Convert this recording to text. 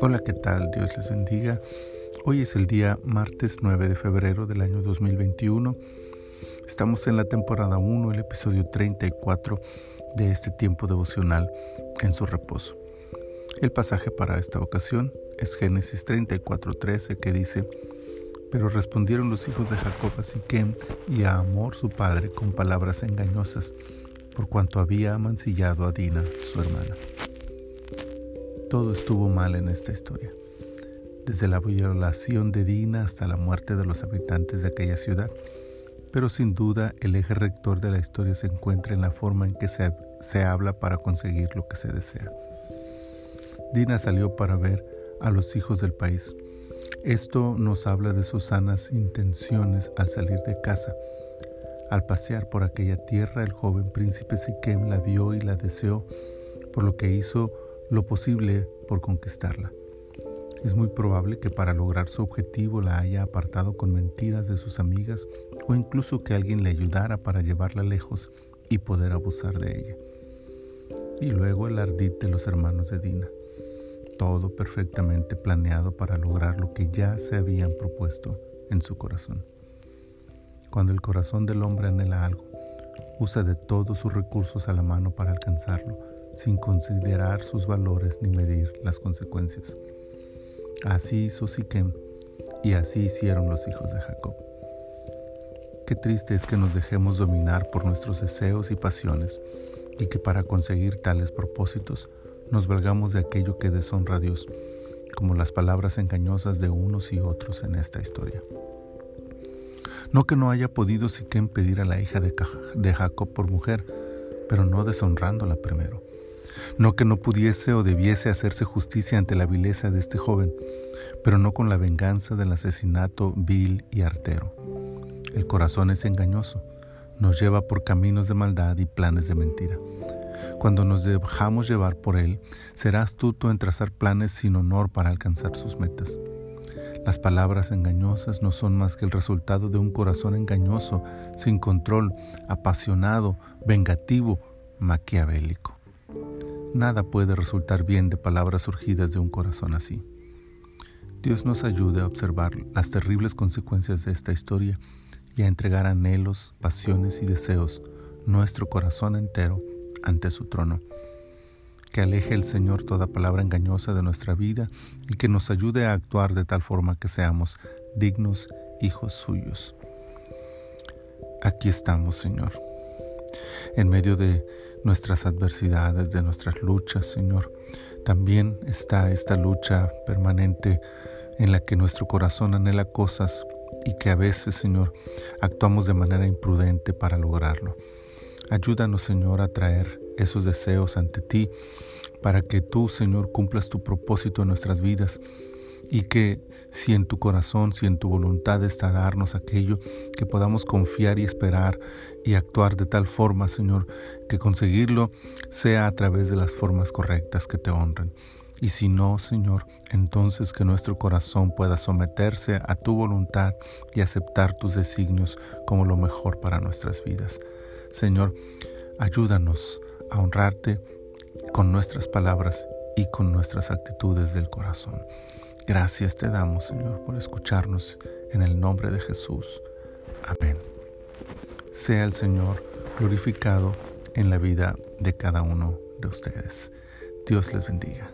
Hola, ¿qué tal? Dios les bendiga. Hoy es el día martes 9 de febrero del año 2021. Estamos en la temporada 1, el episodio 34 de este tiempo devocional en su reposo. El pasaje para esta ocasión es Génesis 34:13 que dice, pero respondieron los hijos de Jacob a Siquem y a Amor su padre con palabras engañosas, por cuanto había amancillado a Dina, su hermana. Todo estuvo mal en esta historia, desde la violación de Dina hasta la muerte de los habitantes de aquella ciudad. Pero sin duda el eje rector de la historia se encuentra en la forma en que se, se habla para conseguir lo que se desea. Dina salió para ver a los hijos del país. Esto nos habla de sus sanas intenciones al salir de casa. Al pasear por aquella tierra, el joven príncipe Siquem la vio y la deseó, por lo que hizo lo posible por conquistarla. Es muy probable que para lograr su objetivo la haya apartado con mentiras de sus amigas o incluso que alguien le ayudara para llevarla lejos y poder abusar de ella. Y luego el ardid de los hermanos de Dina. Todo perfectamente planeado para lograr lo que ya se habían propuesto en su corazón. Cuando el corazón del hombre anhela algo, usa de todos sus recursos a la mano para alcanzarlo sin considerar sus valores ni medir las consecuencias. Así hizo Siquem y así hicieron los hijos de Jacob. Qué triste es que nos dejemos dominar por nuestros deseos y pasiones y que para conseguir tales propósitos nos valgamos de aquello que deshonra a Dios, como las palabras engañosas de unos y otros en esta historia. No que no haya podido Siquem pedir a la hija de Jacob por mujer, pero no deshonrándola primero no que no pudiese o debiese hacerse justicia ante la vileza de este joven, pero no con la venganza del asesinato vil y artero. El corazón es engañoso, nos lleva por caminos de maldad y planes de mentira. Cuando nos dejamos llevar por él, será astuto en trazar planes sin honor para alcanzar sus metas. Las palabras engañosas no son más que el resultado de un corazón engañoso, sin control, apasionado, vengativo, maquiavélico. Nada puede resultar bien de palabras surgidas de un corazón así. Dios nos ayude a observar las terribles consecuencias de esta historia y a entregar anhelos, pasiones y deseos, nuestro corazón entero, ante su trono. Que aleje el Señor toda palabra engañosa de nuestra vida y que nos ayude a actuar de tal forma que seamos dignos hijos suyos. Aquí estamos, Señor en medio de nuestras adversidades, de nuestras luchas, Señor. También está esta lucha permanente en la que nuestro corazón anhela cosas y que a veces, Señor, actuamos de manera imprudente para lograrlo. Ayúdanos, Señor, a traer esos deseos ante ti para que tú, Señor, cumplas tu propósito en nuestras vidas y que si en tu corazón, si en tu voluntad está darnos aquello, que podamos confiar y esperar y actuar de tal forma, Señor, que conseguirlo sea a través de las formas correctas que te honren. Y si no, Señor, entonces que nuestro corazón pueda someterse a tu voluntad y aceptar tus designios como lo mejor para nuestras vidas. Señor, ayúdanos a honrarte con nuestras palabras y con nuestras actitudes del corazón. Gracias te damos, Señor, por escucharnos en el nombre de Jesús. Amén. Sea el Señor glorificado en la vida de cada uno de ustedes. Dios les bendiga.